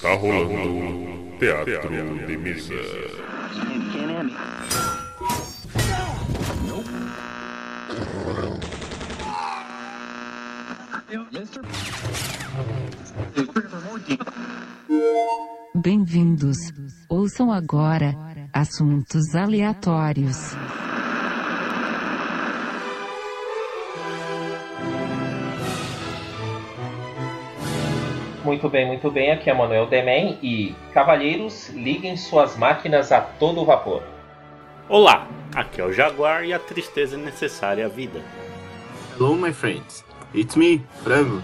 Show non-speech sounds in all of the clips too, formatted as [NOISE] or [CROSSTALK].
Está rolando Teatro de Mesa. Bem-vindos. Ouçam agora assuntos aleatórios. Muito bem, muito bem. Aqui é Manuel Demen e cavalheiros, liguem suas máquinas a todo vapor. Olá, aqui é o Jaguar e a tristeza é necessária à vida. Hello, my friends. It's me, Frango.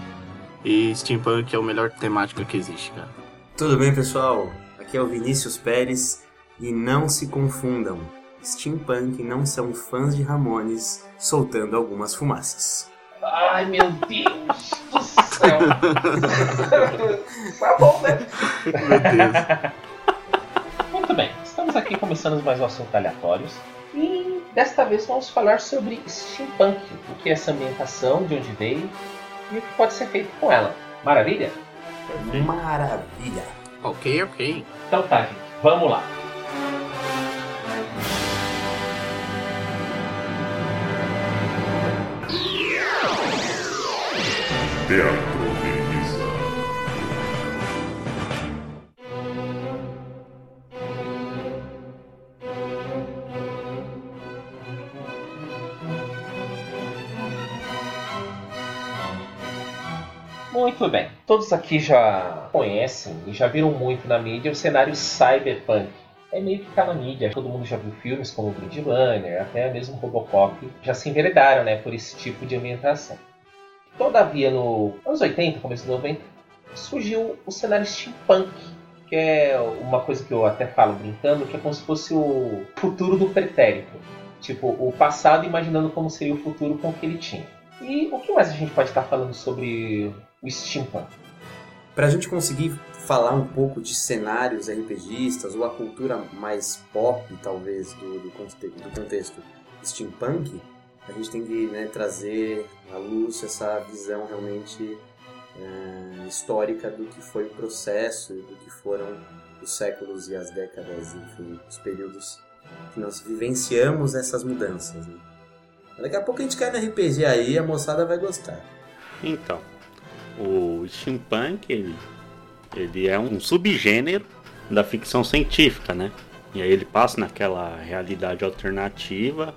E steampunk é o melhor temática que existe, cara. Tudo bem, pessoal? Aqui é o Vinícius Pérez e não se confundam. Steampunk não são fãs de Ramones soltando algumas fumaças. Ai, meu Deus do céu! tá bom, né? Meu Deus. Muito bem, estamos aqui começando mais um assunto aleatórios. E desta vez vamos falar sobre steampunk, o que é essa ambientação, de onde veio e o que pode ser feito com ela. Maravilha? Maravilha! ok, ok. Então tá, gente, vamos lá. Teatro. Muito bem, todos aqui já conhecem e já viram muito na mídia o cenário cyberpunk. É meio que tá na mídia, todo mundo já viu filmes como Blade Runner, até mesmo Robocop, já se enveredaram né, por esse tipo de ambientação. Todavia, no anos 80, começo dos 90, surgiu o cenário steampunk, que é uma coisa que eu até falo brincando, que é como se fosse o futuro do pretérito. Tipo, o passado imaginando como seria o futuro com o que ele tinha. E o que mais a gente pode estar falando sobre o steampunk? Pra gente conseguir falar um pouco de cenários RPGistas ou a cultura mais pop, talvez, do, do, do contexto steampunk, a gente tem que né, trazer à luz essa visão realmente eh, histórica do que foi o processo, do que foram os séculos e as décadas, enfim, os períodos que nós vivenciamos essas mudanças. Né? Daqui a pouco a gente cai no RPG aí, a moçada vai gostar. Então, o steampunk ele, ele é um subgênero da ficção científica, né? E aí ele passa naquela realidade alternativa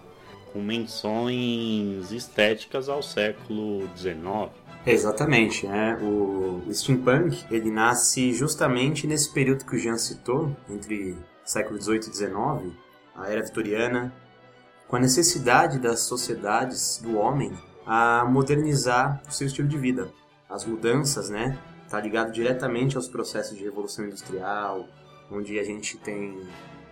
com menções estéticas ao século XIX. Exatamente? O o steampunk ele nasce justamente nesse período que o Jean citou, entre século XVIII e XIX, a era vitoriana, com a necessidade das sociedades do homem a modernizar o seu estilo de vida. As mudanças, né? Tá ligado diretamente aos processos de revolução industrial, onde a gente tem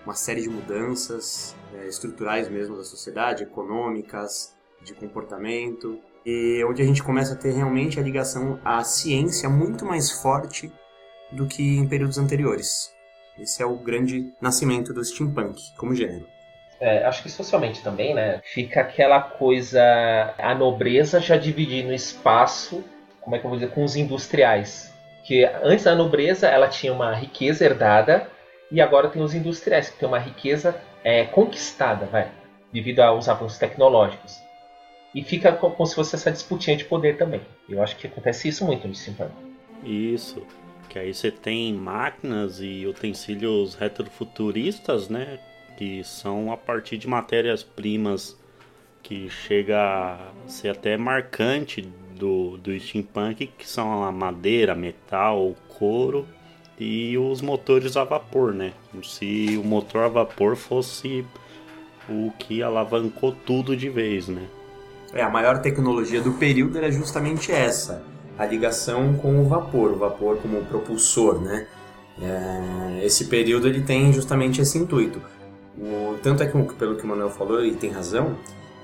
uma série de mudanças eh, estruturais mesmo da sociedade, econômicas, de comportamento, e onde a gente começa a ter realmente a ligação à ciência muito mais forte do que em períodos anteriores. Esse é o grande nascimento do steampunk como gênero. É, acho que socialmente também, né? Fica aquela coisa. A nobreza já dividindo espaço, como é que eu vou dizer, com os industriais. Que antes a nobreza ela tinha uma riqueza herdada e agora tem os industriais, que tem uma riqueza é, conquistada, vai, devido aos avanços tecnológicos. E fica co- como se fosse essa disputinha de poder também. Eu acho que acontece isso muito no steampunk. Isso. Que aí você tem máquinas e utensílios retrofuturistas, né? Que são a partir de matérias-primas que chega a ser até marcante do, do steampunk, que são a madeira, metal, couro e os motores a vapor, né? Como se o motor a vapor fosse o que alavancou tudo de vez, né? É, a maior tecnologia do período era justamente essa, a ligação com o vapor, o vapor como propulsor, né? É, esse período ele tem justamente esse intuito. O, tanto é que, pelo que o Manuel falou, e tem razão,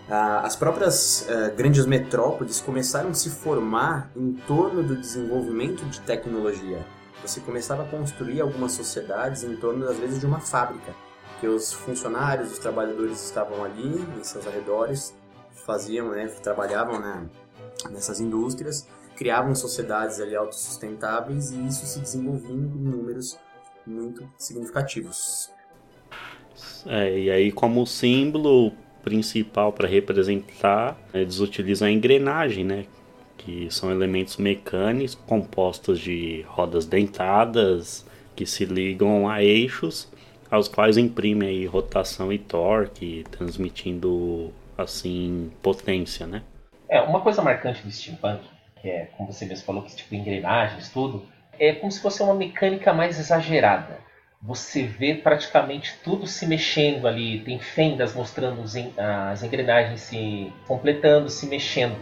ah, as próprias ah, grandes metrópoles começaram a se formar em torno do desenvolvimento de tecnologia. Você começava a construir algumas sociedades em torno, às vezes, de uma fábrica, que os funcionários, os trabalhadores estavam ali, em seus arredores, faziam, né, trabalhavam na, nessas indústrias, criavam sociedades ali autossustentáveis e isso se desenvolvia em números muito significativos. É, e aí como símbolo principal para representar, eles utilizam a engrenagem, né? Que são elementos mecânicos compostos de rodas dentadas que se ligam a eixos aos quais imprimem aí rotação e torque, transmitindo assim potência, né? É, uma coisa marcante do steampunk, que é, como você mesmo falou, que tipo engrenagens, tudo, é como se fosse uma mecânica mais exagerada. Você vê praticamente tudo se mexendo ali, tem fendas mostrando as engrenagens se completando, se mexendo.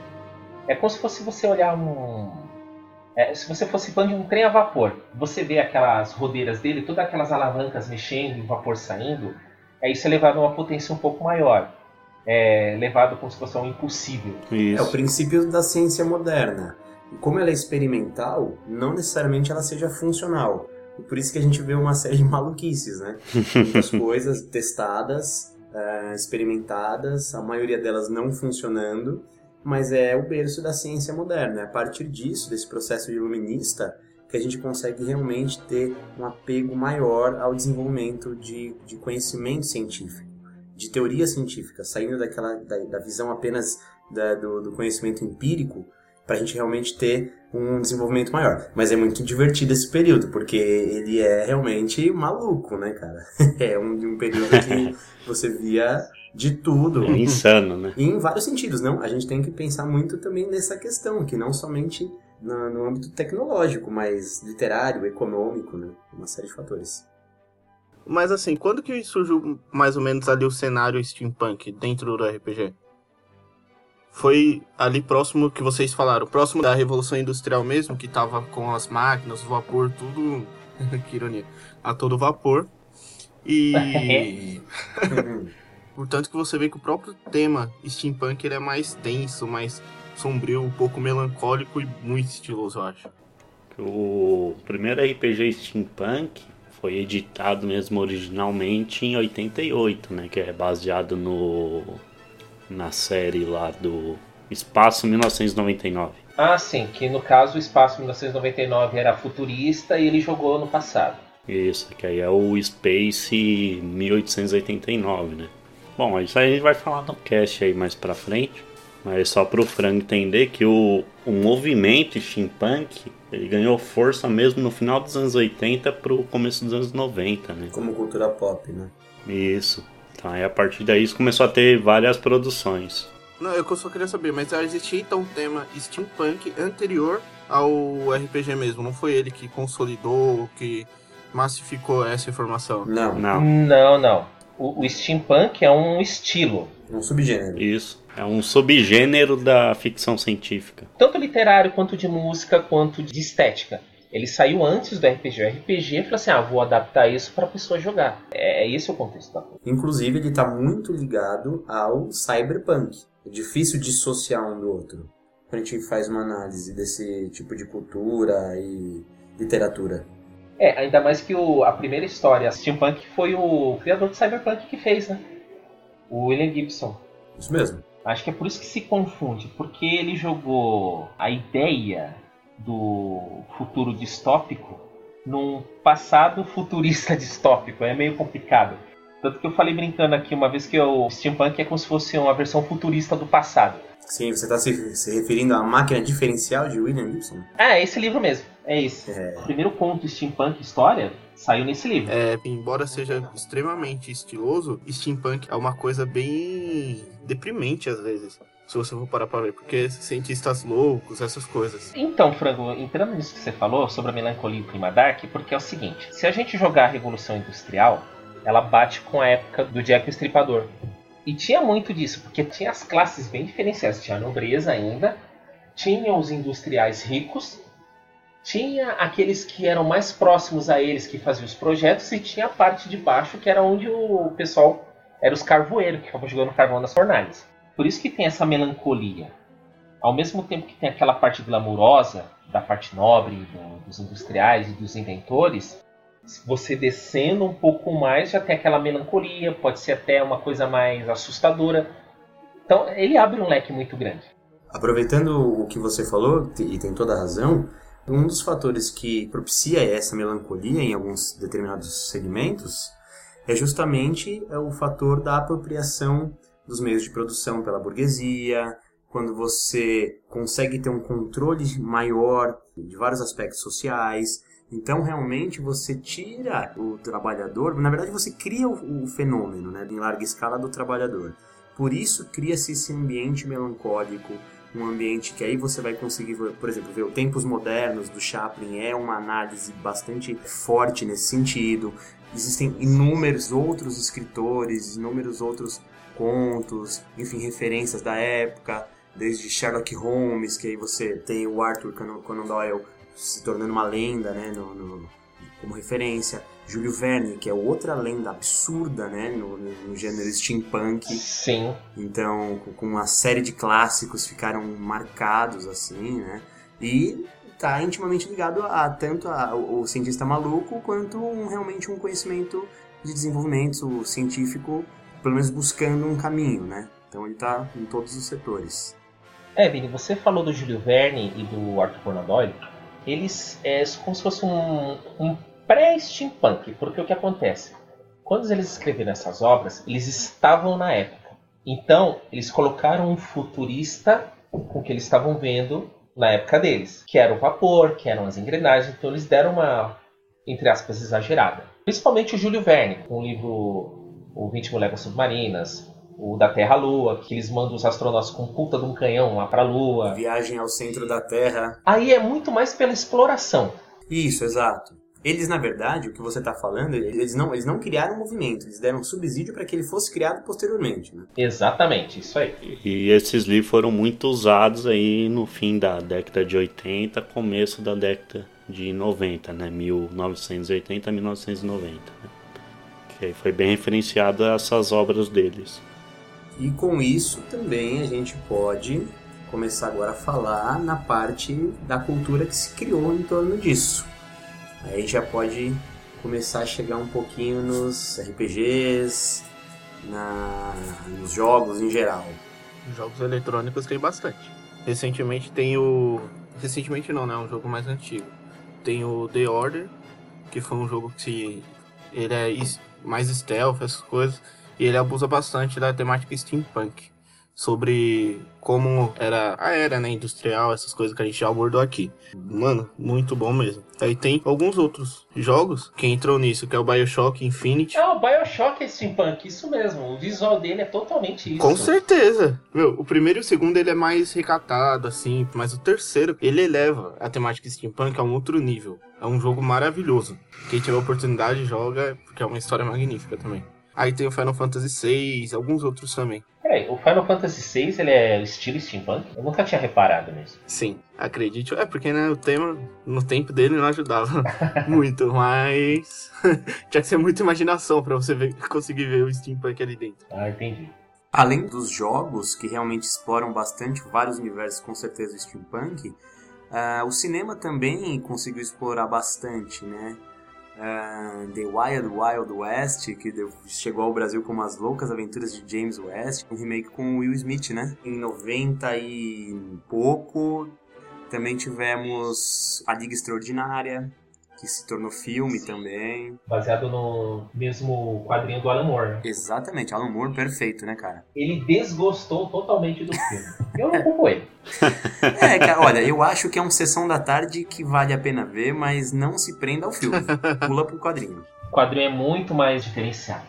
É como se fosse você olhar um. É, se você fosse fã de um trem a vapor, você vê aquelas rodeiras dele, todas aquelas alavancas mexendo o vapor saindo, é isso é levado a uma potência um pouco maior é, levado como se fosse um impossível. Isso. É o princípio da ciência moderna. E como ela é experimental, não necessariamente ela seja funcional. E por isso que a gente vê uma série de maluquices, né? [LAUGHS] Muitas coisas testadas, é, experimentadas, a maioria delas não funcionando, mas é o berço da ciência moderna. É a partir disso, desse processo iluminista, que a gente consegue realmente ter um apego maior ao desenvolvimento de, de conhecimento científico de teoria científica, saindo daquela da, da visão apenas da, do, do conhecimento empírico, para a gente realmente ter um desenvolvimento maior. Mas é muito divertido esse período, porque ele é realmente maluco, né, cara? [LAUGHS] É um, um período que [LAUGHS] você via de tudo. É insano, né? E em vários sentidos, não? A gente tem que pensar muito também nessa questão, que não somente no, no âmbito tecnológico, mas literário, econômico, né? Uma série de fatores. Mas assim, quando que surgiu mais ou menos ali o cenário steampunk dentro do RPG? Foi ali próximo que vocês falaram, próximo da Revolução Industrial mesmo, que tava com as máquinas, o vapor, tudo. [LAUGHS] que ironia. A todo vapor. E. [LAUGHS] [LAUGHS] Portanto que você vê que o próprio tema steampunk ele é mais denso, mais sombrio, um pouco melancólico e muito estiloso, eu acho. O primeiro RPG steampunk foi editado mesmo originalmente em 88, né? Que é baseado no na série lá do Espaço 1999. Ah, sim, que no caso o Espaço 1999 era futurista e ele jogou no passado. Isso, que aí é o Space 1889, né? Bom, isso aí a gente vai falar no cast aí mais pra frente. Mas só para o Frank entender que o, o movimento steampunk ele ganhou força mesmo no final dos anos 80 para o começo dos anos 90, né? Como cultura pop, né? Isso. Então aí a partir daí isso começou a ter várias produções. Não, eu só queria saber, mas já existia então um tema steampunk anterior ao RPG mesmo? Não foi ele que consolidou, que massificou essa informação? Não. Não. Não, não. O, o steampunk é um estilo. Um subgênero. Isso. É um subgênero da ficção científica. Tanto literário, quanto de música, quanto de estética. Ele saiu antes do RPG. O RPG falou assim: ah, vou adaptar isso para a pessoa jogar. É, é esse o contexto da coisa. Inclusive, ele está muito ligado ao cyberpunk. É difícil dissociar um do outro. Quando a gente faz uma análise desse tipo de cultura e literatura. É, ainda mais que o, a primeira história, Steampunk, foi o criador do Cyberpunk que fez, né? O William Gibson. Isso mesmo. Acho que é por isso que se confunde, porque ele jogou a ideia do futuro distópico num passado futurista [LAUGHS] distópico. É meio complicado. Tanto que eu falei brincando aqui uma vez que o steampunk é como se fosse uma versão futurista do passado. Sim, você está se, se, referindo à máquina diferencial de William Gibson? Ah, é esse livro mesmo. É esse. É. O primeiro conto steampunk história saiu nesse livro. É, embora seja extremamente estiloso, steampunk é uma coisa bem deprimente às vezes. Se você for parar pra ver, porque cientistas loucos, essas coisas. Então, Frango, entrando nisso que você falou sobre a melancolia e o clima dark, porque é o seguinte: se a gente jogar a Revolução Industrial, ela bate com a época do Jack o Estripador. E tinha muito disso, porque tinha as classes bem diferenciadas. Tinha a nobreza ainda, tinha os industriais ricos, tinha aqueles que eram mais próximos a eles que faziam os projetos, e tinha a parte de baixo que era onde o pessoal era os carvoeiros que ficavam jogando carvão nas fornalhas. Por isso que tem essa melancolia. Ao mesmo tempo que tem aquela parte glamurosa da parte nobre do, dos industriais e dos inventores, você descendo um pouco mais já tem aquela melancolia, pode ser até uma coisa mais assustadora. Então ele abre um leque muito grande. Aproveitando o que você falou, e tem toda a razão, um dos fatores que propicia essa melancolia em alguns determinados segmentos é justamente é, o fator da apropriação dos meios de produção pela burguesia, quando você consegue ter um controle maior de vários aspectos sociais. Então, realmente, você tira o trabalhador, na verdade, você cria o, fenômeno né, em larga escala do trabalhador. Por isso, cria-se esse ambiente melancólico, um ambiente que aí você vai conseguir, por exemplo, ver o Tempos Modernos do Chaplin é uma análise bastante forte nesse sentido. Existem inúmeros outros escritores, inúmeros outros contos, enfim, referências da época desde Sherlock Holmes, que aí você tem o Arthur Conan Doyle se tornando uma lenda, né, no, no, como referência. Júlio Verne, que é outra lenda absurda, né, no, no gênero steampunk. Sim. Então, com uma série de clássicos ficaram marcados, assim, né, e está intimamente ligado a tanto a, o cientista maluco quanto um, realmente um conhecimento de desenvolvimento científico, pelo menos buscando um caminho, né. Então ele está em todos os setores. É, Vini, você falou do Júlio Verne e do Arthur Conan Doyle. Eles é como se fosse um, um pré-steampunk, porque o que acontece? Quando eles escreveram essas obras, eles estavam na época. Então, eles colocaram um futurista com o que eles estavam vendo na época deles, que era o vapor, que eram as engrenagens, então eles deram uma, entre aspas, exagerada. Principalmente o Júlio Verne, com o livro O 20 Léguas Submarinas, o da Terra à Lua, que eles mandam os astronautas com puta de um canhão lá pra Lua. Viagem ao centro da Terra. Aí é muito mais pela exploração. Isso, exato. Eles, na verdade, o que você está falando, eles não, eles não criaram um movimento, eles deram subsídio para que ele fosse criado posteriormente. Né? Exatamente, isso aí. E esses livros foram muito usados aí no fim da década de 80, começo da década de 90, né? 1980 a 1990. Né? Que aí foi bem referenciado essas obras deles. E com isso também a gente pode começar agora a falar na parte da cultura que se criou em torno disso. Aí já pode começar a chegar um pouquinho nos RPGs, na, nos jogos em geral. Jogos eletrônicos tem bastante. Recentemente tem o. Recentemente não, né? É um jogo mais antigo. Tem o The Order, que foi um jogo que ele é mais stealth, essas coisas e ele abusa bastante da temática steampunk. Sobre como era a era né, industrial, essas coisas que a gente já abordou aqui. Mano, muito bom mesmo. Aí tem alguns outros jogos que entram nisso, que é o Bioshock Infinite. É, o Bioshock é steampunk, isso mesmo. O visual dele é totalmente isso. Com certeza. Meu, o primeiro e o segundo ele é mais recatado, assim, mas o terceiro, ele eleva a temática steampunk a um outro nível. É um jogo maravilhoso. Quem tiver oportunidade joga, porque é uma história magnífica também. Aí tem o Final Fantasy VI, alguns outros também. Peraí, o Final Fantasy VI ele é estilo steampunk? Eu nunca tinha reparado nisso. Sim, acredite. É porque né, o tema, no tempo dele, não ajudava [LAUGHS] muito, mas [LAUGHS] tinha que ser muita imaginação para você ver, conseguir ver o steampunk ali dentro. Ah, entendi. Além dos jogos que realmente exploram bastante vários universos, com certeza steampunk, uh, o cinema também conseguiu explorar bastante, né? Uh, The Wild Wild West, que chegou ao Brasil como As Loucas Aventuras de James West, um remake com Will Smith, né? Em 90 e pouco, também tivemos A Liga Extraordinária, que se tornou filme Sim. também. Baseado no mesmo quadrinho do Alan Moore. Exatamente, Alan Moore perfeito, né, cara? Ele desgostou totalmente do filme. Eu não culpo ele. [LAUGHS] É, cara, olha, eu acho que é uma sessão da tarde que vale a pena ver, mas não se prenda ao filme. Pula pro quadrinho. O quadrinho é muito mais diferenciado.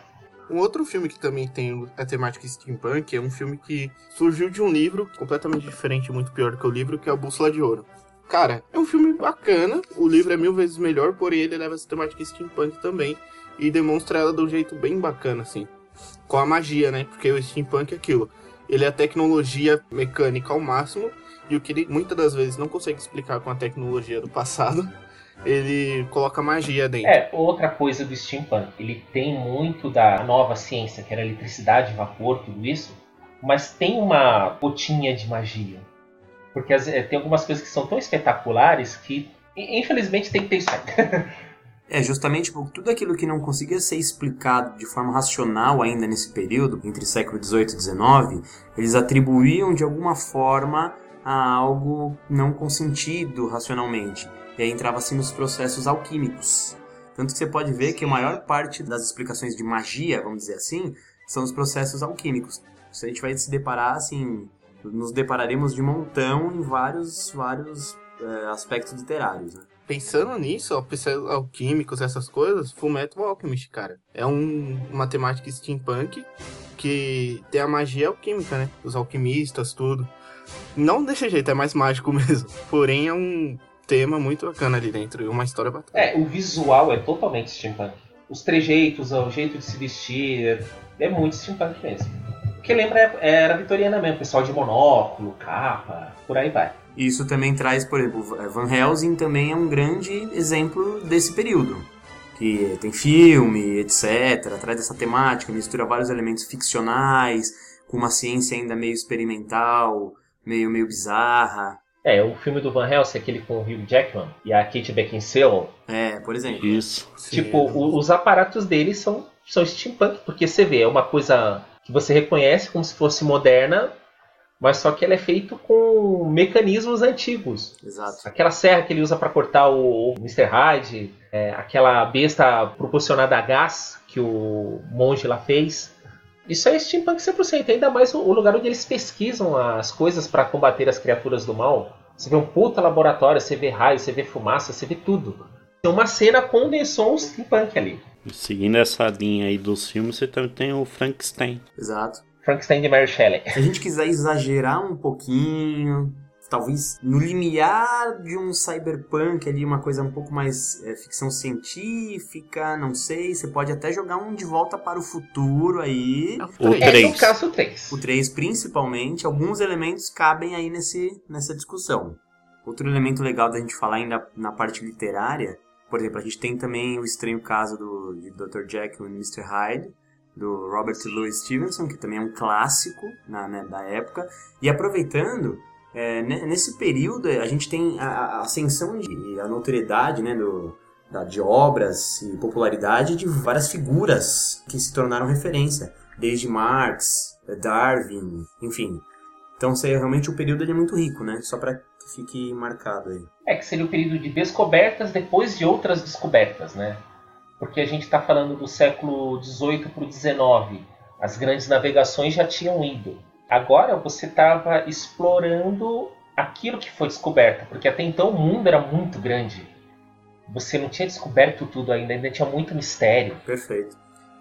Um outro filme que também tem a temática steampunk é um filme que surgiu de um livro completamente diferente, muito pior do que o livro, que é a Bússola de Ouro. Cara, é um filme bacana, o livro é mil vezes melhor, porém ele leva essa temática steampunk também e demonstra ela de um jeito bem bacana, assim. Com a magia, né? Porque o steampunk é aquilo. Ele é a tecnologia mecânica ao máximo, e o que ele muitas das vezes não consegue explicar com a tecnologia do passado, [LAUGHS] ele coloca magia dentro. É, outra coisa do steampunk, ele tem muito da nova ciência, que era eletricidade, vapor, tudo isso, mas tem uma gotinha de magia. Porque as, é, tem algumas coisas que são tão espetaculares que, infelizmente, tem que ter isso. [LAUGHS] É, justamente por tudo aquilo que não conseguia ser explicado de forma racional ainda nesse período, entre século XVIII e XIX, eles atribuíam de alguma forma a algo não consentido racionalmente. E aí entrava-se nos processos alquímicos. Tanto que você pode ver que a maior parte das explicações de magia, vamos dizer assim, são os processos alquímicos. Se a gente vai se deparar, assim, nos depararemos de montão em vários, vários é, aspectos literários, né? Pensando nisso, alquímicos, essas coisas, Fullmetal Alchemist, cara. É um, uma temática steampunk que tem a magia alquímica, né? Os alquimistas, tudo. Não desse jeito, é mais mágico [LAUGHS] mesmo. Porém, é um tema muito bacana ali dentro e uma história bacana. É, o visual é totalmente steampunk. Os trejeitos, o jeito de se vestir, é muito steampunk mesmo. O que lembra é- era vitoriana mesmo, pessoal de monóculo, capa, por aí vai. Isso também traz, por exemplo, Van Helsing também é um grande exemplo desse período. Que tem filme, etc., traz essa temática, mistura vários elementos ficcionais, com uma ciência ainda meio experimental, meio, meio bizarra. É, o filme do Van Helsing, aquele com o Hugh Jackman e a Kate Beckinsale, É, por exemplo. Isso. Tipo, o- os aparatos deles são, são steampunk, porque você vê, é uma coisa que você reconhece como se fosse moderna, mas só que ela é feito com mecanismos antigos. Exato. Aquela serra que ele usa para cortar o, o Mr. Hyde, é, aquela besta proporcionada a gás que o monge lá fez. Isso é steampunk 100%, ainda mais o, o lugar onde eles pesquisam as coisas para combater as criaturas do mal. Você vê um puta laboratório, você vê raio, você vê fumaça, você vê tudo. Tem uma cena condensou um steampunk ali. Seguindo essa linha aí dos filmes, você também tem o Frankenstein. Exato. Frankenstein de Mary Shelley. Se a gente quiser exagerar um pouquinho, talvez no limiar de um cyberpunk ali, uma coisa um pouco mais é, ficção científica, não sei, você pode até jogar um De Volta para o Futuro aí. O três. É, três. no caso 3. O 3 principalmente, alguns elementos cabem aí nesse, nessa discussão. Outro elemento legal da gente falar ainda na parte literária, por exemplo, a gente tem também o estranho caso do de Dr. Jekyll e Mr. Hyde, do Robert Louis Stevenson, que também é um clássico na, né, da época. E aproveitando, é, ne- nesse período a gente tem a, a ascensão de a notoriedade né, do, da- de obras e popularidade de várias figuras que se tornaram referência, desde Marx, Darwin, enfim. Então, sei, realmente o período ele é muito rico, né? Só para que fique marcado aí. É que seria o período de descobertas depois de outras descobertas, né? Porque a gente está falando do século XVIII para o XIX. As grandes navegações já tinham ido. Agora você estava explorando aquilo que foi descoberto, porque até então o mundo era muito grande. Você não tinha descoberto tudo ainda, ainda tinha muito mistério. Perfeito.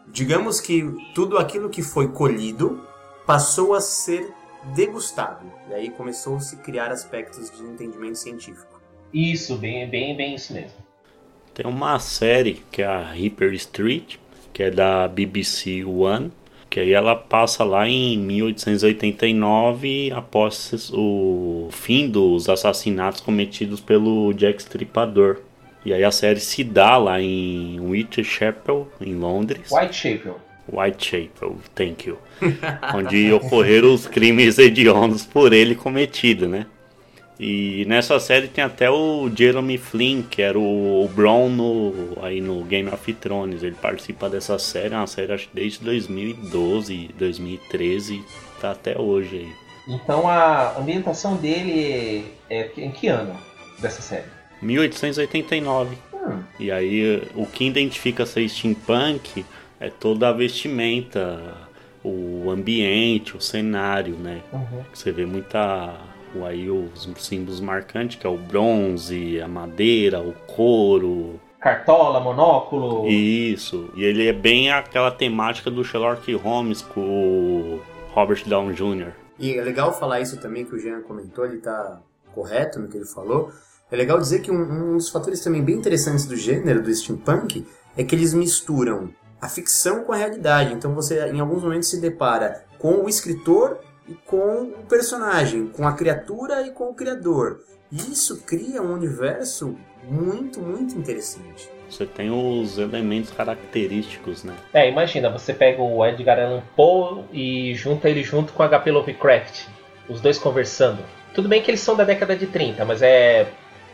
Digamos que tudo aquilo que foi colhido passou a ser degustado. E aí começou a se criar aspectos de entendimento científico. Isso, bem, bem, bem isso mesmo. Tem uma série que é a Reaper Street, que é da BBC One, que aí ela passa lá em 1889 após o fim dos assassinatos cometidos pelo Jack Stripador. E aí a série se dá lá em Whitechapel, em Londres. Whitechapel. Whitechapel, thank you. [LAUGHS] onde ocorreram os crimes hediondos por ele cometido, né? E nessa série tem até o Jeremy Flynn, que era o, o Bron no, aí no Game of Thrones. Ele participa dessa série, é uma série acho desde 2012, 2013, tá até hoje aí. Então a ambientação dele é em que ano dessa série? 1889. Hum, E aí o que identifica ser steampunk é toda a vestimenta, o ambiente, o cenário, né? uhum. Você vê muita aí os símbolos marcantes, que é o bronze, a madeira, o couro, Cartola, monóculo. isso. E ele é bem aquela temática do Sherlock Holmes com o Robert Downey Jr. E é legal falar isso também que o Jean comentou, ele tá correto no que ele falou. É legal dizer que um, um dos fatores também bem interessantes do gênero do steampunk é que eles misturam a ficção com a realidade. Então você em alguns momentos se depara com o escritor e com o personagem, com a criatura e com o criador. E isso cria um universo muito, muito interessante. Você tem os elementos característicos, né? É, imagina, você pega o Edgar Allan Poe e junta ele junto com H.P. Lovecraft. Os dois conversando. Tudo bem que eles são da década de 30, mas é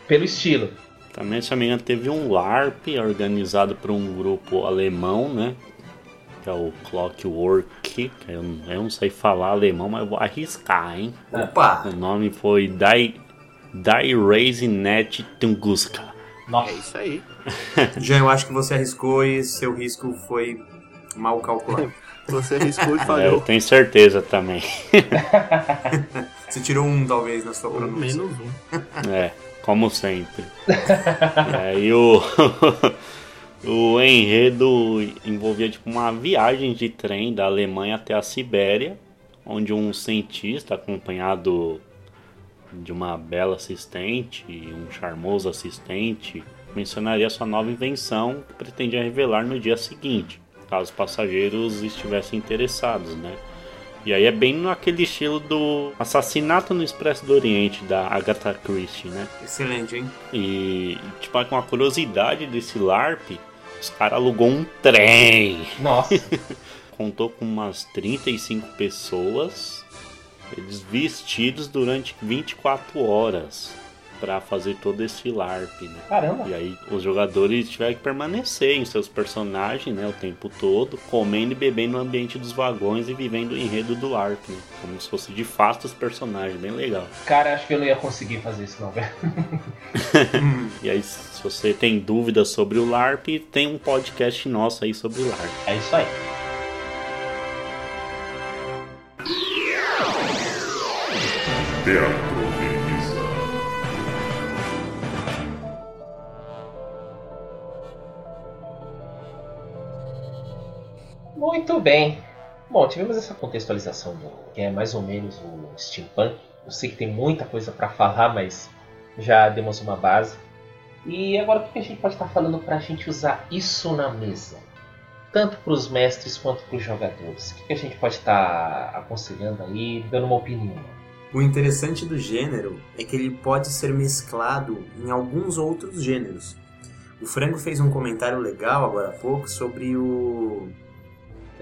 pelo estilo. Também, se não me engano, teve um LARP organizado por um grupo alemão, né? que é o Clockwork, que eu, eu não sei falar alemão, mas eu vou arriscar, hein? Opa! O nome foi Dai, Dai Raise Net Tunguska. É Nossa, isso aí. [LAUGHS] Já eu acho que você arriscou e seu risco foi mal calculado. [LAUGHS] Você arriscou e É, eu falhou. tenho certeza também. [LAUGHS] Você tirou um, talvez, na sua pronúncia. menos um. É, como sempre. [LAUGHS] É, e o, [LAUGHS] o enredo envolvia tipo, uma viagem de trem da Alemanha até a Sibéria, onde um cientista acompanhado de uma bela assistente e um charmoso assistente mencionaria sua nova invenção que pretendia revelar no dia seguinte, caso os passageiros estivessem interessados, né? E aí é bem naquele estilo do Assassinato no Expresso do Oriente, da Agatha Christie, né? Excelente, hein? E, tipo, com a curiosidade desse LARP, os caras alugou um trem. nossa. [LAUGHS] Contou com umas 35 pessoas, eles vestidos durante 24 horas para fazer todo esse LARP, né? Caramba. E aí os jogadores tiveram que permanecer em seus personagens, né, o tempo todo, comendo e bebendo no ambiente dos vagões e vivendo o enredo do LARP, né? Como se fosse de fato os personagens, bem legal. Cara, acho que eu não ia conseguir fazer isso não, velho. [LAUGHS] E aí, se você tem dúvidas sobre o LARP, tem um podcast nosso aí sobre o LARP. É isso aí. Teatro Muito bem. Bom, tivemos essa contextualização do que é mais ou menos o steampunk. Eu sei que tem muita coisa para falar, mas já demos uma base. E agora o que a gente pode estar falando para a gente usar isso na mesa? Tanto para os mestres quanto para os jogadores. O que a gente pode estar aconselhando aí, dando uma opinião? O interessante do gênero é que ele pode ser mesclado em alguns outros gêneros. O Frango fez um comentário legal agora há pouco sobre o.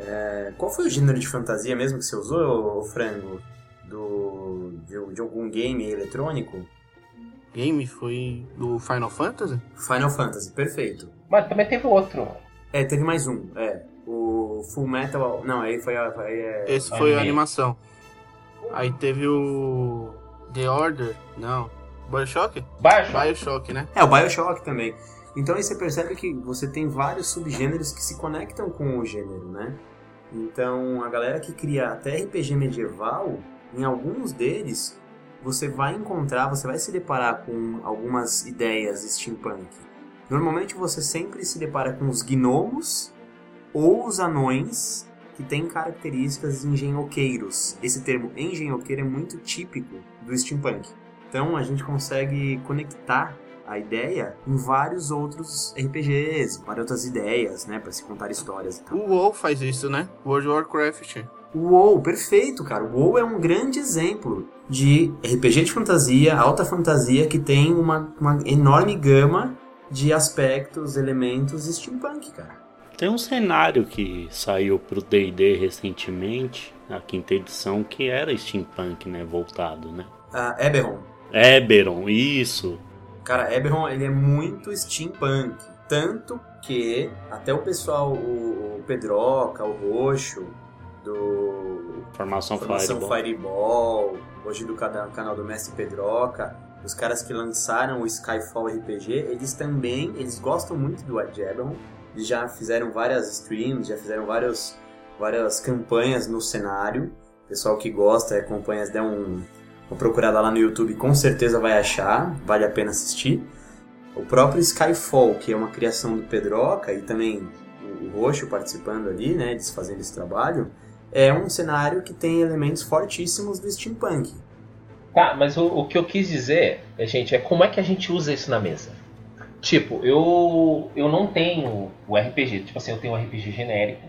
é, qual foi o gênero de fantasia mesmo que você usou, ô Frango? Do, de, de algum game eletrônico? Game foi do Final Fantasy? Final Fantasy, perfeito. Mas também teve outro. É, teve mais um, é. O Full Metal. Não, aí foi. a- Aí é, Esse foi a animação. Aí teve o. The Order? Não. Bioshock? Baixo. Bioshock, né? É, o Bioshock também. Então aí você percebe que você tem vários subgêneros que se conectam com o gênero, né? Então a galera que cria até RPG medieval, em alguns deles, você vai encontrar, você vai se deparar com algumas ideias steampunk. Normalmente você sempre se depara com os gnomos ou os anões que têm características engenhoqueiros. Esse termo engenhoqueiro é muito típico do steampunk. Então a gente consegue conectar a ideia em vários outros RPGs, várias outras ideias, né, para se contar histórias e tal. O WoW faz isso, né? World of Warcraft. O WoW, perfeito, cara. O WoW é um grande exemplo de RPG de fantasia, alta fantasia, que tem uma, uma enorme gama de aspectos, elementos steampunk, cara. Tem um cenário que saiu pro D&D recentemente, a quinta edição, que era steampunk, né, voltado, né? A Eberron. Eberron, isso. Cara, Eberron, ele é muito steampunk. Tanto que até o pessoal, o, o Pedroca, o Roxo, do Formação, Formação Fireball. Fireball, hoje do cana- canal do Mestre Pedroca, os caras que lançaram o Skyfall RPG, eles também, eles gostam muito do Ed Eberron, eles já fizeram várias streams, já fizeram vários, várias campanhas no cenário, pessoal que gosta e acompanha, der um, uma procurada lá no YouTube, com certeza vai achar, vale a pena assistir. O próprio Skyfall, que é uma criação do Pedroca e também o Roxo participando ali, né, eles fazendo esse trabalho, é um cenário que tem elementos fortíssimos do steampunk. Tá, mas o, o que eu quis dizer, é, gente, é como é que a gente usa isso na mesa. Tipo, eu eu não tenho o RPG, tipo assim, eu tenho um RPG genérico.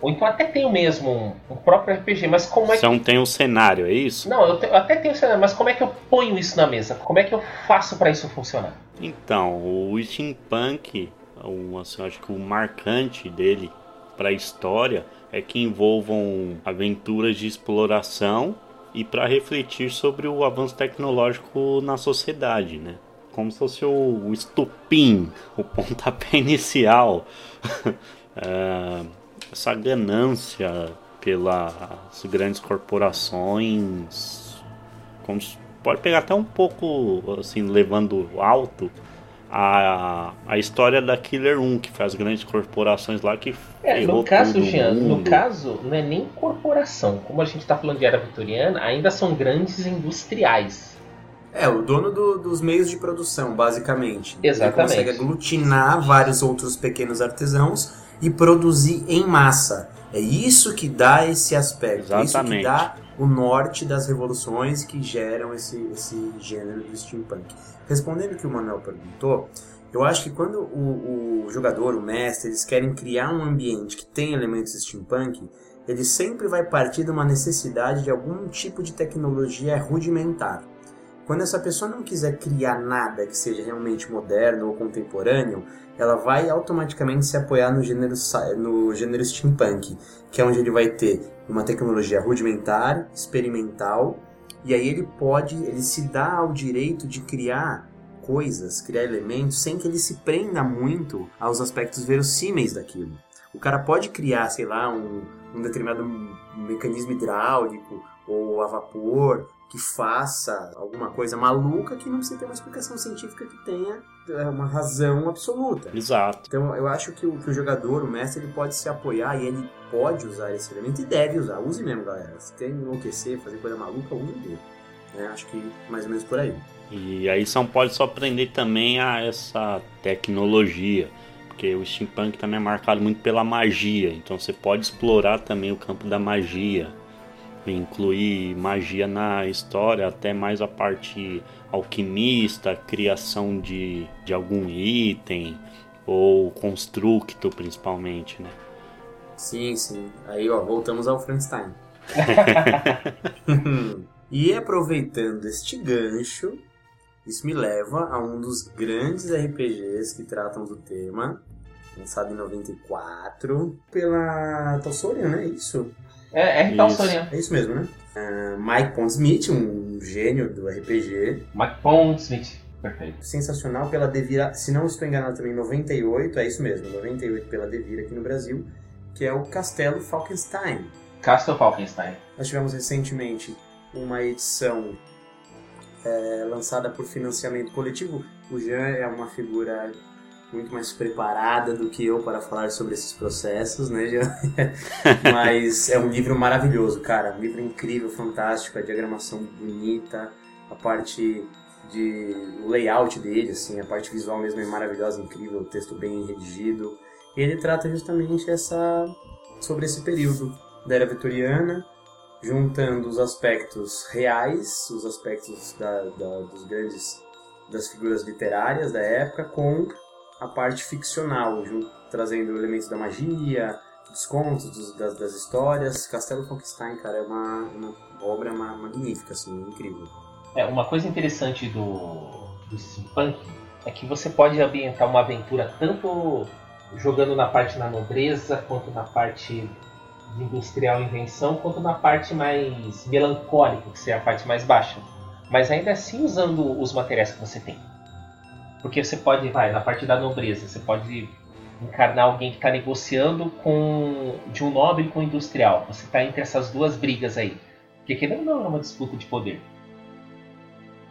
Ou então até tenho mesmo um, um próprio RPG, mas como é que. Você não tem o cenário, é isso? Não, eu, te- eu até tenho cenário, mas como é que eu ponho isso na mesa? Como é que eu faço pra isso funcionar? Então, o steampunk, um, assim, acho que o marcante dele para a história é que envolvam aventuras de exploração e para refletir sobre o avanço tecnológico na sociedade, né? Como se fosse o, o estupim, o pontapé [LAUGHS] inicial. [LAUGHS] Ah, essa ganância pelas grandes corporações, como se- pode pegar até um pouco assim levando alto a, a história da Killer 1, que faz grandes corporações lá que É, no caso, todo Jean, no caso, não é nem corporação. Como a gente está falando de era vitoriana, ainda são grandes industriais. É, o dono do- dos meios de produção, basicamente. Exatamente. Ele consegue aglutinar vários outros pequenos artesãos e produzir em massa. É isso que dá esse aspecto. É isso que Exatamente. dá o norte das revoluções que geram esse, esse gênero do steampunk. Respondendo o que o Manuel perguntou, eu acho que quando o, o jogador, o mestre, eles querem criar um ambiente que tem elementos steampunk, ele sempre vai partir de uma necessidade de algum tipo de tecnologia rudimentar. Quando essa pessoa não quiser criar nada que seja realmente moderno ou contemporâneo, ela vai automaticamente se apoiar no gênero, no gênero steampunk, que é onde ele vai ter uma tecnologia rudimentar, experimental, e aí ele pode, ele se dá ao direito de criar coisas, criar elementos, sem que ele se prenda muito aos aspectos verossímeis daquilo. O cara pode criar, sei lá, um, um determinado mecanismo hidráulico ou a vapor que faça alguma coisa maluca que não precisa ter uma explicação científica que tenha é, uma razão absoluta. Exato. Então eu acho que o, que o jogador, o mestre, ele pode se apoiar e ele pode usar esse elemento e deve usar. Use mesmo, galera. Se quer enlouquecer, fazer coisa maluca, use dele. Né? Acho que mais ou menos por aí. E aí só pode só aprender também a essa tecnologia, porque o steampunk também é marcado muito pela magia, então você pode explorar também o campo da magia, incluir magia na história, até mais a parte alquimista, criação de, de algum item, ou constructo principalmente, né? Sim, sim. Aí, ó, voltamos ao Frankenstein. [LAUGHS] e aproveitando este gancho, isso me leva a um dos grandes RPGs que tratam do tema, lançado em 94, pela Tolsorian, né? Isso. É, é Rital. Sorian. É isso mesmo, né? Ah, Mike Pondsmith, um gênio do RPG, Mike Pondsmith. Perfeito. sensacional pela Devira, se não estou enganado também, 98, é isso mesmo, 98 pela Devira aqui no Brasil, que é o Castelo Falkenstein. Castle Falkenstein. Nós tivemos recentemente uma edição é, lançada por financiamento coletivo. O Jean é uma figura muito mais preparada do que eu para falar sobre esses processos, né, Jean? [LAUGHS] Mas é um livro maravilhoso, cara. Um livro incrível, fantástico, a diagramação bonita, a parte de o layout dele, assim, a parte visual mesmo é maravilhosa, incrível, o texto bem redigido. E ele trata justamente essa sobre esse período da era vitoriana, juntando os aspectos reais, os aspectos da, da- dos grandes das figuras literárias da época, com a parte ficcional, jun- trazendo elementos da magia, dos contos, dos- das, das histórias. Castelo Frankenstein, cara, é uma, uma obra ma- magnífica, assim, incrível. É, uma coisa interessante do, do steampunk é que você pode ambientar uma aventura tanto jogando na parte na nobreza, quanto na parte industrial invenção, quanto na parte mais melancólica, que seria a parte mais baixa. Mas ainda assim usando os materiais que você tem. Porque você pode, vai, na parte da nobreza, você pode encarnar alguém que está negociando com de um nobre com um industrial. Você está entre essas duas brigas aí. Porque querendo não é uma disputa de poder.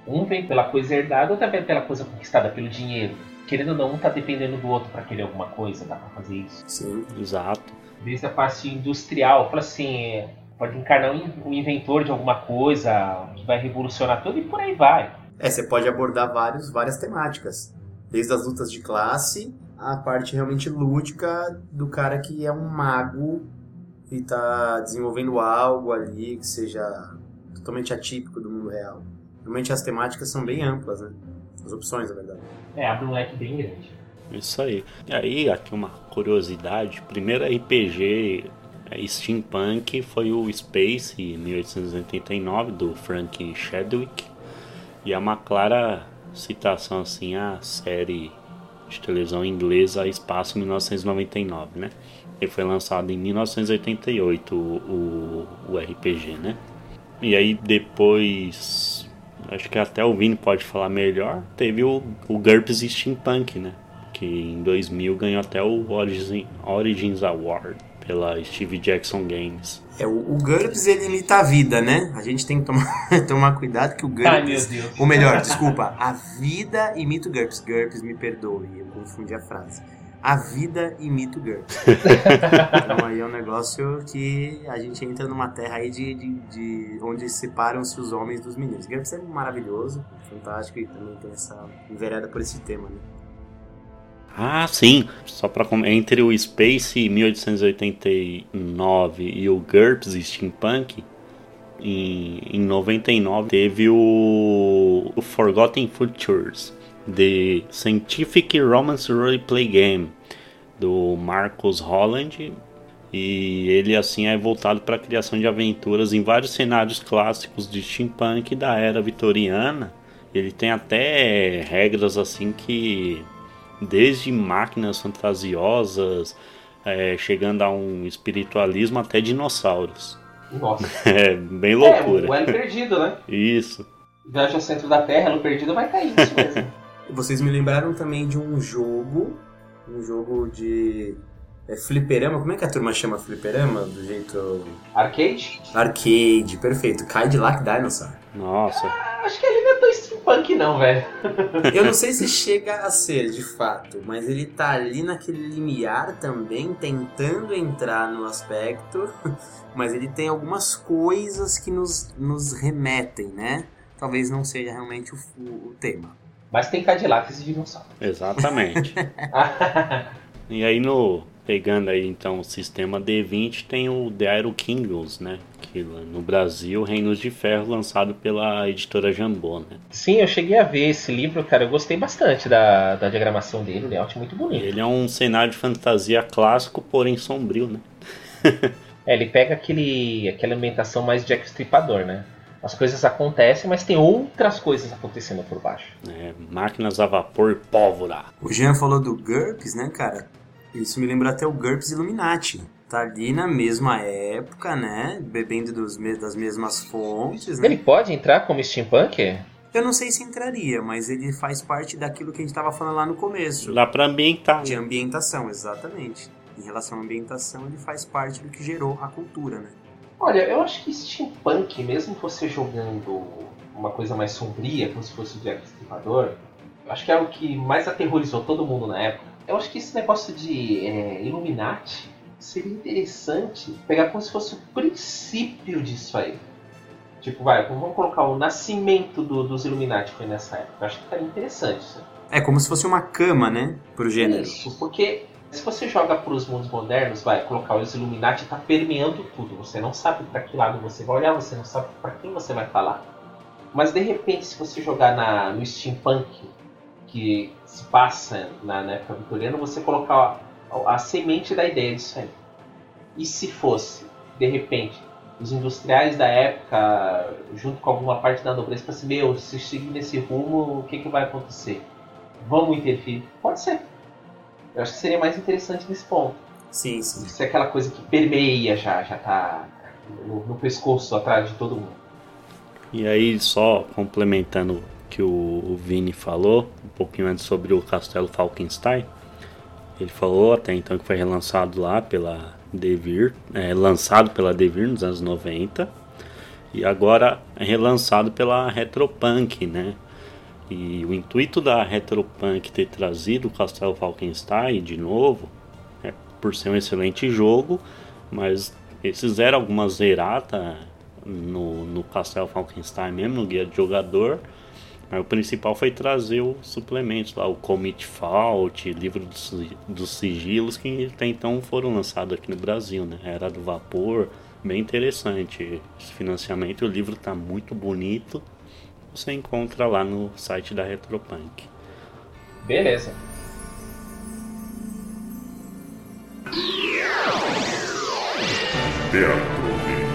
Um vem pela coisa herdada, outro vem pela coisa conquistada, pelo dinheiro. Querendo ou não, um tá dependendo do outro para querer alguma coisa, dá pra fazer isso. Sim. Exato. Desde a parte industrial, fala assim, é, pode encarnar um inventor de alguma coisa que vai revolucionar tudo e por aí vai. É, você pode abordar vários, várias temáticas. Desde as lutas de classe, a parte realmente lúdica do cara que é um mago e tá desenvolvendo algo ali que seja totalmente atípico do mundo real. Realmente as temáticas são bem amplas, né? As opções, na verdade. É, abre um leque bem grande. Isso aí. E aí, aqui uma curiosidade. Primeiro RPG é, steampunk foi o Space, em 1889, do Frank Chadwick. E é uma clara citação, assim, à série de televisão inglesa Espaço 1999, né? Ele foi lançado em 1988, o, o, o RPG, né? E aí depois, acho que até o Vini pode falar melhor, teve o, o GURPS Steampunk, né? Que em 2000 ganhou até o Origins, Origins Award pela Steve Jackson Games. É, o, o GURPS ele imita a vida, né? A gente tem que tomar, [LAUGHS] tomar cuidado que o GURPS. Ai, meu Deus. Ou melhor, desculpa, a vida imita o GURPS. GURPS, me perdoe, eu confundi a frase. A vida imita o GURPS. [LAUGHS] então aí é um negócio que a gente entra numa terra aí de, de, de onde separam-se os homens dos meninos. GURPS é maravilhoso, fantástico e também tem essa envereda por esse tema, né? Ah, sim. Só para entre o Space 1889 e o GURPS Steampunk, em, em 99 teve o, o Forgotten Futures, The Scientific Romance Roleplay Game, do Marcus Holland. E ele assim é voltado para a criação de aventuras em vários cenários clássicos de steampunk da era vitoriana. Ele tem até regras assim que desde máquinas fantasiosas, é, chegando a um espiritualismo até dinossauros. Nossa. [LAUGHS] É bem loucura. É, o Elo Perdido, né? Isso. Viagem ao centro da Terra, Elo Perdido vai cair isso mesmo. [LAUGHS] Vocês me lembraram também de um jogo, um jogo de é, fliperama. Como é que a turma chama fliperama? Do jeito Arcade? arcade, perfeito. Cadillac Dinosaur. Nossa. Acho que é steampunk não, velho. Eu não sei se chega a ser, de fato, mas ele tá ali naquele limiar também, tentando entrar no aspecto, [LAUGHS] mas ele tem algumas coisas que nos, nos remetem, né? Talvez não seja realmente o, o tema. Mas tem Cadillacs e dinossauro. Exatamente. [LAUGHS] e aí no pegando aí então o sistema D20 tem o The Aero Kingdoms, né? Que no Brasil, Reinos de Ferro, lançado pela editora Jambô, né? Sim, eu cheguei a ver esse livro, cara. Eu gostei bastante da, da diagramação dele, o layout é muito bonito. Ele é um cenário de fantasia clássico, porém sombrio, né? [LAUGHS] É, ele pega aquele, aquela ambientação mais Jack Stripador, né? As coisas acontecem, mas tem outras coisas acontecendo por baixo. É, máquinas a vapor e pólvora. O Jean falou do GURPS, né, cara? Isso me lembra até o GURPS Illuminati. Tá ali na mesma época, né? Bebendo dos me- das mesmas fontes, né? Ele pode entrar como steampunk? Eu não sei se entraria, mas ele faz parte daquilo que a gente tava falando lá no começo. Dá pra ambientar, De né? ambientação, exatamente. Em relação à ambientação, ele faz parte do que gerou a cultura, né? Olha, eu acho que steampunk, mesmo você jogando uma coisa mais sombria, como se fosse o Jack Stripador, eu acho que é o que mais aterrorizou todo mundo na época. Eu acho que esse negócio de é, Illuminati seria interessante pegar como se fosse o princípio disso aí. Tipo, vai, vamos colocar o nascimento do- dos Illuminati foi nessa época. Eu acho que ficaria interessante isso. É como se fosse uma cama, né? Pro gênero. Isso, porque se você joga para os mundos modernos, vai colocar os Illuminati tá permeando tudo. Você não sabe para que lado você vai olhar, você não sabe para quem você vai falar. Mas de repente, se você jogar na, no steampunk, que se passa na, na época vitoriana, você colocar a, a semente da ideia disso aí. E se fosse, de repente, os industriais da época, junto com alguma parte da nobreza, para assim, meu, se seguir nesse rumo, o que, que vai acontecer? Vamos interferir? Pode ser. Eu acho que seria mais interessante nesse ponto. Sim, sim. Se é aquela coisa que permeia já, já tá no, no pescoço atrás de todo mundo. E aí, só complementando que o, Vini falou, um pouquinho antes sobre o Castelo Falkenstein, ele falou até então que foi relançado lá pela Devir, é, lançado pela Devir nos anos 90, e agora é relançado pela Retropunk, né? E o intuito da Retropunk ter trazido o Castelo Falkenstein de novo é por ser um excelente jogo, mas eles fizeram algumas errata no, no Castelo Falkenstein mesmo, no guia de jogador. Mas o principal foi trazer os suplementos lá, o Commit Fault, livro dos, dos sigilos, que até então foram lançados aqui no Brasil, né? Era do Vapor, bem interessante esse financiamento. O livro tá muito bonito. Você encontra lá no site da Retropunk. Beleza. Teatro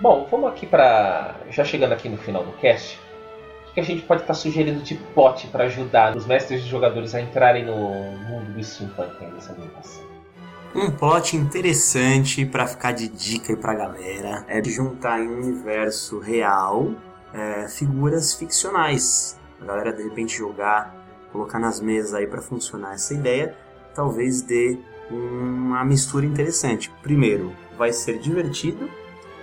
Bom, vamos aqui para já chegando aqui no final do cast. O que a gente pode estar sugerindo de plot para ajudar os mestres de jogadores a entrarem no mundo do steampunk nessa ambientação? Um plot interessante pra ficar de dica aí pra galera é juntar em um universo real é, figuras ficcionais. A galera de repente jogar, colocar nas mesas aí para funcionar essa ideia, talvez dê uma mistura interessante. Primeiro, vai ser divertido.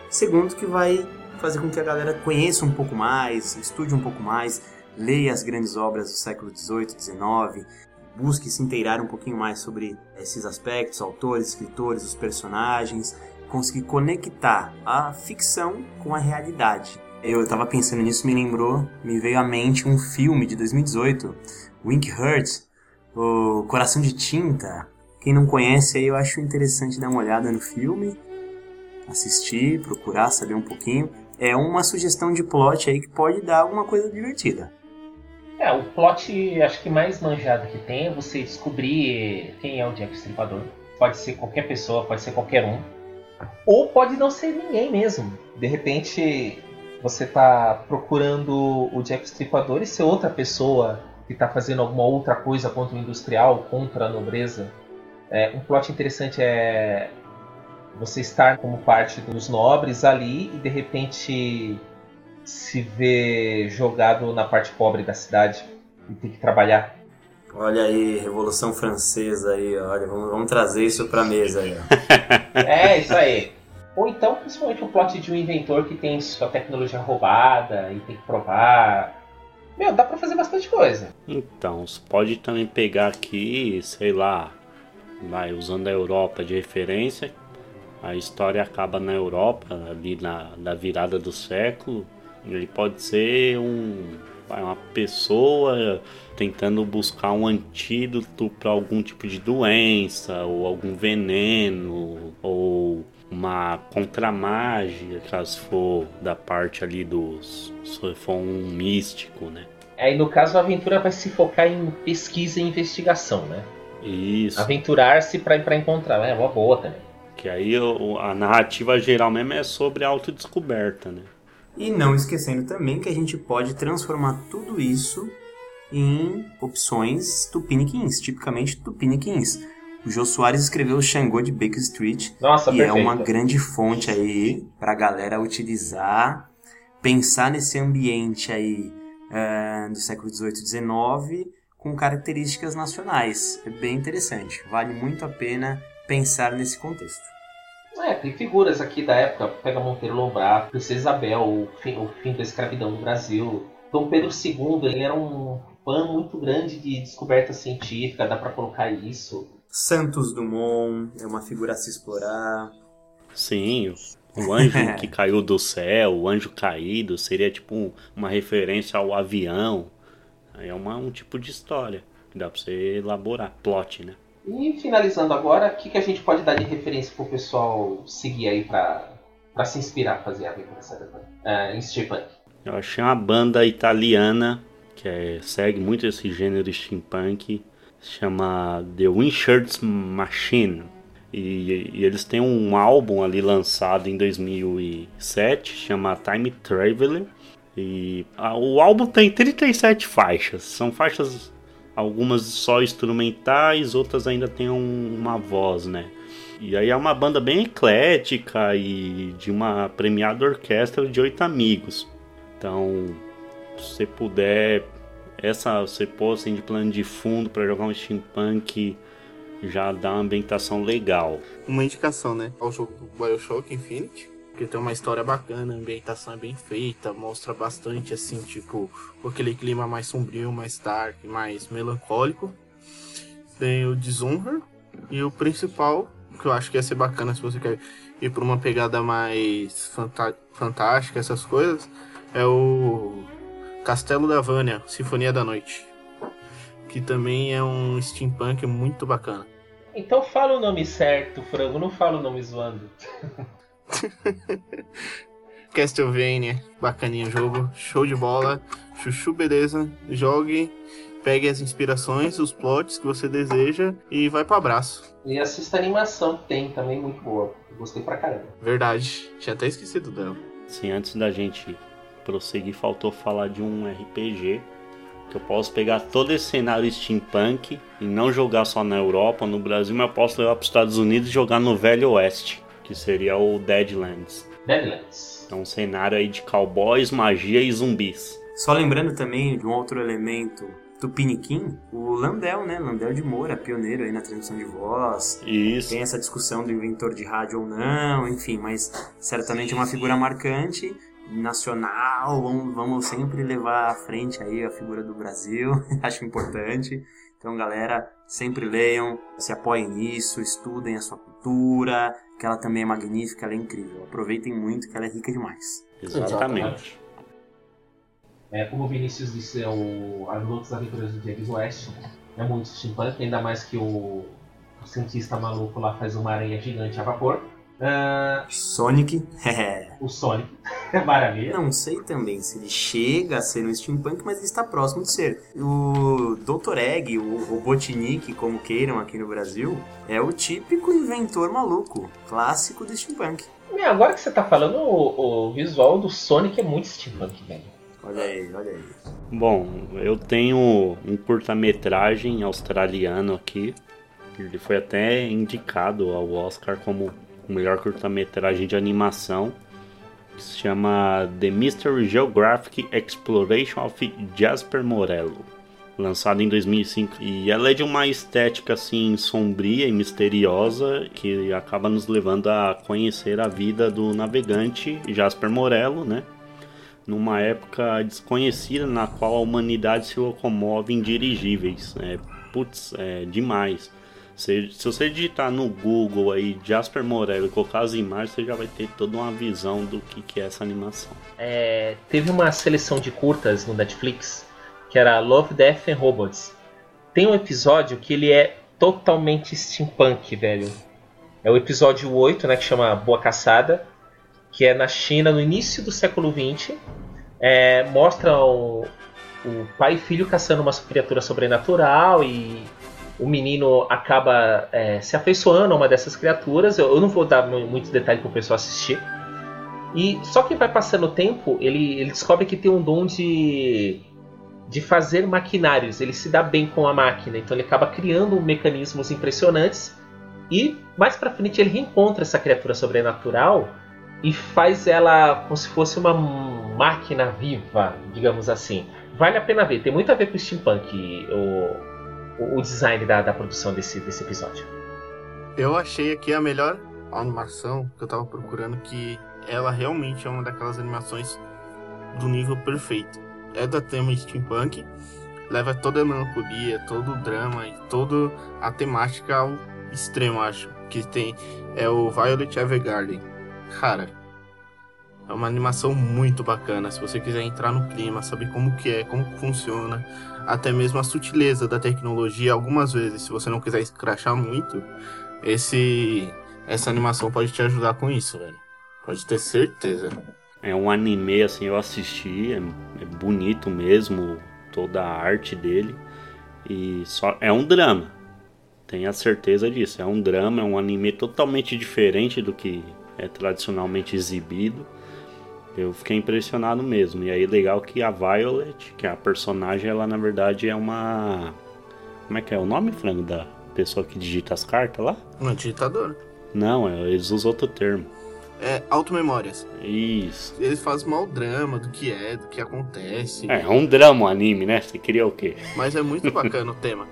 Segundo, que vai fazer com que a galera conheça um pouco mais, estude um pouco mais, leia as grandes obras do século XVIII, XIX, busque se inteirar um pouquinho mais sobre esses aspectos, autores, escritores, os personagens, conseguir conectar a ficção com a realidade. Eu estava pensando nisso, me lembrou, me veio à mente um filme de 2018, Wink Hurt, o Coração de Tinta. Quem não conhece aí, eu acho interessante dar uma olhada no filme, assistir, procurar saber um pouquinho. É uma sugestão de plot aí que pode dar alguma coisa divertida. É, o plot acho que mais manjado que tem é você descobrir quem é o Jack Stripador. Pode ser qualquer pessoa, pode ser qualquer um. Ou pode não ser ninguém mesmo. De repente você tá procurando o Jack Stripador e ser outra pessoa que está fazendo alguma outra coisa contra o industrial, contra a nobreza. É, um plot interessante é você estar como parte dos nobres ali e de repente se vê jogado na parte pobre da cidade e tem que trabalhar. Olha aí, Revolução Francesa aí, olha, vamos, vamos trazer isso pra mesa aí. [LAUGHS] é, isso aí. Ou então, principalmente o plot de um inventor que tem sua tecnologia roubada e tem que provar. Meu, dá pra fazer bastante coisa. Então, você pode também pegar aqui, sei lá, vai usando a Europa de referência. A história acaba na Europa, ali na, na virada do século. Ele pode ser um, uma pessoa tentando buscar um antídoto para algum tipo de doença, ou algum veneno, ou uma contramágia, caso for da parte ali dos. se for um místico, né? Aí no caso a aventura vai se focar em pesquisa e investigação, né? Isso. Aventurar-se para encontrar, é uma boa também. Que aí a narrativa geral mesmo é sobre a autodescoberta, né? E não esquecendo também que a gente pode transformar tudo isso em opções tupiniquins, tipicamente tupiniquins. O Jô Soares escreveu o Xangô de Baker Street, Nossa, que perfeito. é uma grande fonte aí para a galera utilizar, pensar nesse ambiente aí uh, do século XVIII e XIX com características nacionais. É bem interessante, vale muito a pena pensar nesse contexto. É, tem figuras aqui da época, pega Monteiro Lobato, Princesa Isabel, o fim, o fim da escravidão no Brasil. Dom Pedro II, ele era um fã muito grande de descoberta científica, dá para colocar isso. Santos Dumont é uma figura a se explorar. Sim, o anjo [LAUGHS] que caiu do céu, o anjo caído, seria tipo uma referência ao avião. É uma, um tipo de história que dá pra você elaborar, plot, né? E finalizando agora, o que, que a gente pode dar de referência pro pessoal seguir aí pra, pra se inspirar a fazer a aventura uh, em steampunk? Eu achei uma banda italiana que é, segue muito esse gênero steampunk, chama The Windshirts Machine. E, e, eles têm um álbum ali lançado em 2007, chama Time Traveler. E a, o álbum tem 37 faixas, são faixas algumas só instrumentais, outras ainda tem um, uma voz, né? E aí é uma banda bem eclética e de uma premiada orquestra de oito amigos. Então, se você puder, essa você pôr assim de plano de fundo para jogar um steampunk já dá uma ambientação legal. Uma indicação, né? Ao jogo do Bioshock Infinite, que tem uma história bacana, a ambientação é bem feita, mostra bastante assim, tipo, aquele clima mais sombrio, mais dark, mais melancólico. Tem o Dishonor e o principal, que eu acho que ia ser bacana se você quer ir por uma pegada mais fantástica, essas coisas, é o Castelo da Vânia, Sinfonia da Noite. Que também é um steampunk muito bacana. Então fala o nome certo, frango, não fala o nome zoando. [LAUGHS] [LAUGHS] Castlevania, bacaninha o jogo, show de bola, chuchu beleza, jogue, pegue as inspirações, os plots que você deseja e vai pro abraço. E assista a animação que tem também muito boa, gostei pra caramba. Verdade, tinha até esquecido dela. Sim, antes da gente prosseguir, faltou falar de um RPG que eu posso pegar todo esse cenário steampunk e não jogar só na Europa, no Brasil, mas eu posso levar para os Estados Unidos e jogar no Velho Oeste, que seria o Deadlands. Deadlands. É um cenário aí de cowboys, magia e zumbis. Só lembrando também de um outro elemento Tupiniquim, o Landel, né? Landel de Moura, pioneiro aí na transmissão de voz. Isso. Tem essa discussão do inventor de rádio ou não, enfim, mas certamente é uma figura marcante, nacional, vamos, vamos sempre levar à frente aí a figura do Brasil, [LAUGHS] acho importante. Então, galera, sempre leiam, se apoiem nisso, estudem a sua cultura, que ela também é magnífica, ela é incrível. Aproveitem muito, que ela é rica demais. Exatamente. É, como o Vinícius disse, é o, as Loucas Aventuras do James West é muito steampunk, ainda mais que o, o cientista maluco lá faz uma aranha gigante a vapor. Ah, Sonic, [LAUGHS] o Sonic, [LAUGHS] maravilha. não sei também se ele chega a ser um steampunk, mas ele está próximo de ser. O Dr. Egg, o Robotnik, como queiram aqui no Brasil, é o típico inventor maluco, clássico do steampunk. Meu, agora que você tá falando, o, o visual do Sonic é muito steampunk, velho. Olha aí, olha aí. Bom, eu tenho um curta-metragem australiano aqui. Ele foi até indicado ao Oscar como o melhor curta-metragem de animação. Que se chama The Mystery Geographic Exploration of Jasper Morello. Lançado em 2005. E ela é de uma estética assim sombria e misteriosa que acaba nos levando a conhecer a vida do navegante Jasper Morello, né? numa época desconhecida na qual a humanidade se locomove em dirigíveis. É, putz, é demais. Se, se você digitar no Google aí Jasper Morello e colocar as imagens, você já vai ter toda uma visão do que, que é essa animação. É, teve uma seleção de curtas no Netflix que era Love, Death and Robots. Tem um episódio que ele é totalmente steampunk, velho. É o episódio 8, né, que chama Boa Caçada, que é na China no início do século XX. É, mostra o, o pai e filho caçando uma criatura sobrenatural e o menino acaba é, se afeiçoando a uma dessas criaturas. Eu, eu não vou dar mu- muito detalhe para o pessoal assistir. E só que vai passando o tempo, ele, ele descobre que tem um dom de de fazer maquinários. Ele se dá bem com a máquina, então ele acaba criando mecanismos impressionantes. E mais pra frente ele reencontra essa criatura sobrenatural e faz ela como se fosse uma máquina viva, digamos assim. Vale a pena ver, tem muito a ver com o steampunk, o, o- design da, da produção desse, desse episódio. Eu achei aqui a melhor animação que eu tava procurando, que ela realmente é uma daquelas animações do nível perfeito. É da tema steampunk, leva toda a melancolia, todo o drama e toda a temática ao extremo, acho. Que tem é o Violet Evergarden. Cara, é uma animação muito bacana. Se você quiser entrar no clima, saber como que é, como funciona, até mesmo a sutileza da tecnologia, algumas vezes, se você não quiser escrachar muito, esse essa animação pode te ajudar com isso, velho. Pode ter certeza. É um anime, assim, eu assisti, é, é bonito mesmo, toda a arte dele. E só é um drama. Tenha certeza disso. É um drama, é um anime totalmente diferente do que é tradicionalmente exibido. Eu fiquei impressionado mesmo. E aí legal que a Violet, que é a personagem, ela na verdade é uma. Como é que é o nome, Frango, da pessoa que digita as cartas lá? Um digitador. Não, é- eles usam outro termo. É automemórias. Isso. Eles fazem mal drama do que é, do que acontece. É, é um drama o anime, né? Você queria o quê? Mas é muito bacana o [LAUGHS] tema.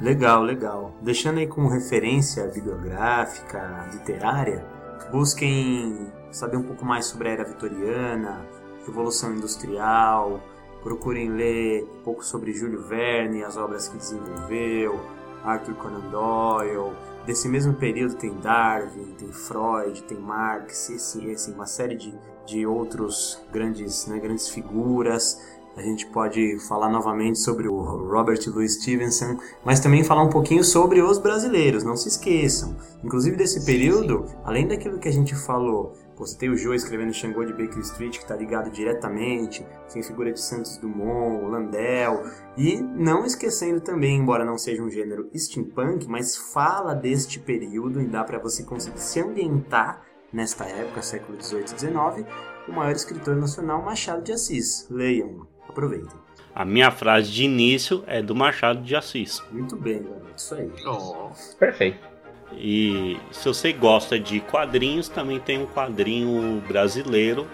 Legal, legal. Deixando aí como referência bibliográfica, literária, busquem saber um pouco mais sobre a era vitoriana, Revolução Industrial, procurem ler um pouco sobre Júlio Verne, as obras que desenvolveu, Arthur Conan Doyle. Desse mesmo período tem Darwin, tem Freud, tem Marx, e assim, assim, uma série de, de outros grandes, né, grandes figuras. A gente pode falar novamente sobre o Robert Louis Stevenson, mas também falar um pouquinho sobre os brasileiros, não se esqueçam. Inclusive desse período, além daquilo que a gente falou, tem o Joe escrevendo Xangô de Baker Street, que está ligado diretamente, tem a figura de Santos Dumont, Landel, e não esquecendo também, embora não seja um gênero steampunk, mas fala deste período e dá para você conseguir se ambientar nesta época, século XVIII e XIX, o maior escritor nacional, Machado de Assis. Leiam, aproveitem. A minha frase de início é do Machado de Assis. Muito bem, garoto, isso aí. Oh, Perfeito. E se você gosta de quadrinhos, também tem um quadrinho brasileiro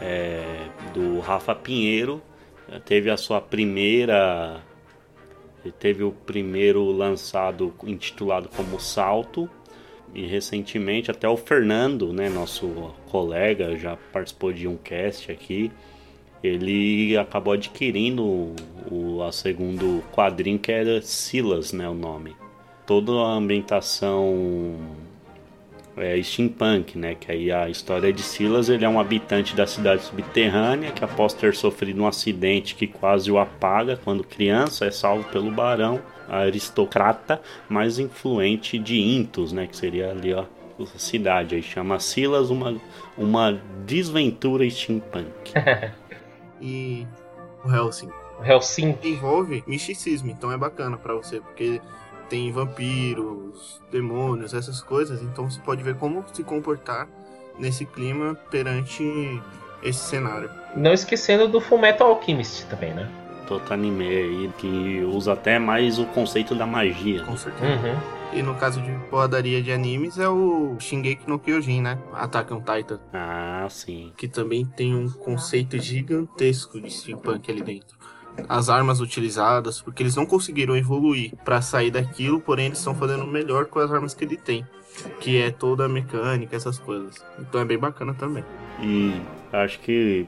é, do Rafa Pinheiro. Teve a sua primeira. Teve o primeiro lançado intitulado como Salto. E recentemente até o Fernando, né, nosso colega, já participou de um cast aqui. Ele acabou adquirindo o, o segundo quadrinho que era Silas, né, o nome toda a ambientação é, steampunk, né? Que aí a história de Silas, ele é um habitante da cidade subterrânea que após ter sofrido um acidente que quase o apaga quando criança, é salvo pelo barão, a aristocrata mais influente de Intus, né? Que seria ali ó, a cidade. Aí chama Silas uma, uma desventura steampunk. [LAUGHS] e o Helsing. O Helsing envolve misticismo, então é bacana para você, porque tem vampiros, demônios, essas coisas. Então você pode ver como se comportar nesse clima perante esse cenário. Não esquecendo do Fullmetal Alchemist também, né? Todo anime aí que usa até mais o conceito da magia. Com certeza. Uhum. E no caso de porradaria de animes é o Shingeki no Kyojin, né? Attack on Titan. Ah, sim. Que também tem um conceito gigantesco de steampunk ali dentro as armas utilizadas, porque eles não conseguiram evoluir para sair daquilo, porém eles estão fazendo melhor com as armas que ele tem, que é toda a mecânica, essas coisas. Então é bem bacana também. E acho que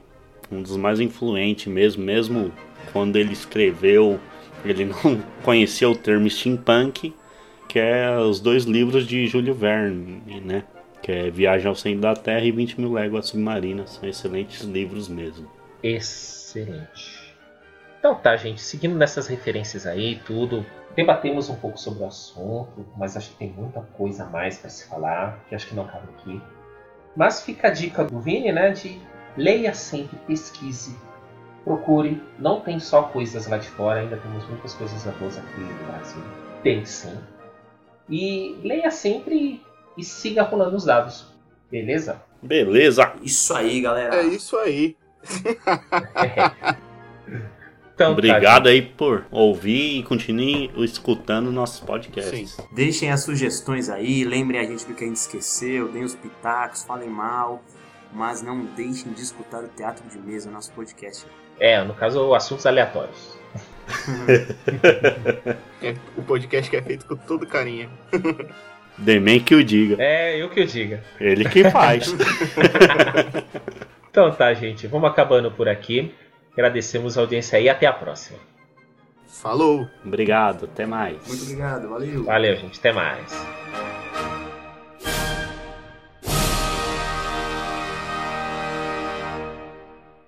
um dos mais influentes mesmo, mesmo quando ele escreveu, ele não [LAUGHS] conhecia o termo steampunk, que é os dois livros de Júlio Verne, né? Que é Viagem ao Centro da Terra e 20 mil léguas submarinas. São excelentes livros mesmo. Excelente. Então tá, gente, seguindo nessas referências aí, tudo, debatemos um pouco sobre o assunto, mas acho que tem muita coisa a mais para se falar, que acho que não cabe aqui. Mas fica a dica do Vini, né, de leia sempre, pesquise, procure, não tem só coisas lá de fora, ainda temos muitas coisas boas aqui no Brasil. Tem sim. E leia sempre e siga rolando os dados. Beleza? Beleza. Isso aí, galera. É isso aí. [LAUGHS] [LAUGHS] Então, Obrigado tá, aí por ouvir e continue escutando nossos podcasts. Sim. Deixem as sugestões aí, lembrem a gente do que a gente esqueceu, deem os pitacos, falem mal, mas não deixem de escutar o Teatro de Mesa, nosso podcast. É, no caso, assuntos aleatórios. [LAUGHS] é, o podcast que é feito com todo carinho. [LAUGHS] Demen que o diga. É, eu que o diga. Ele que faz. [LAUGHS] então tá, gente, vamos acabando por aqui. Agradecemos a audiência aí e até a próxima. Falou! Obrigado, até mais. Muito obrigado, valeu. Valeu, gente, até mais.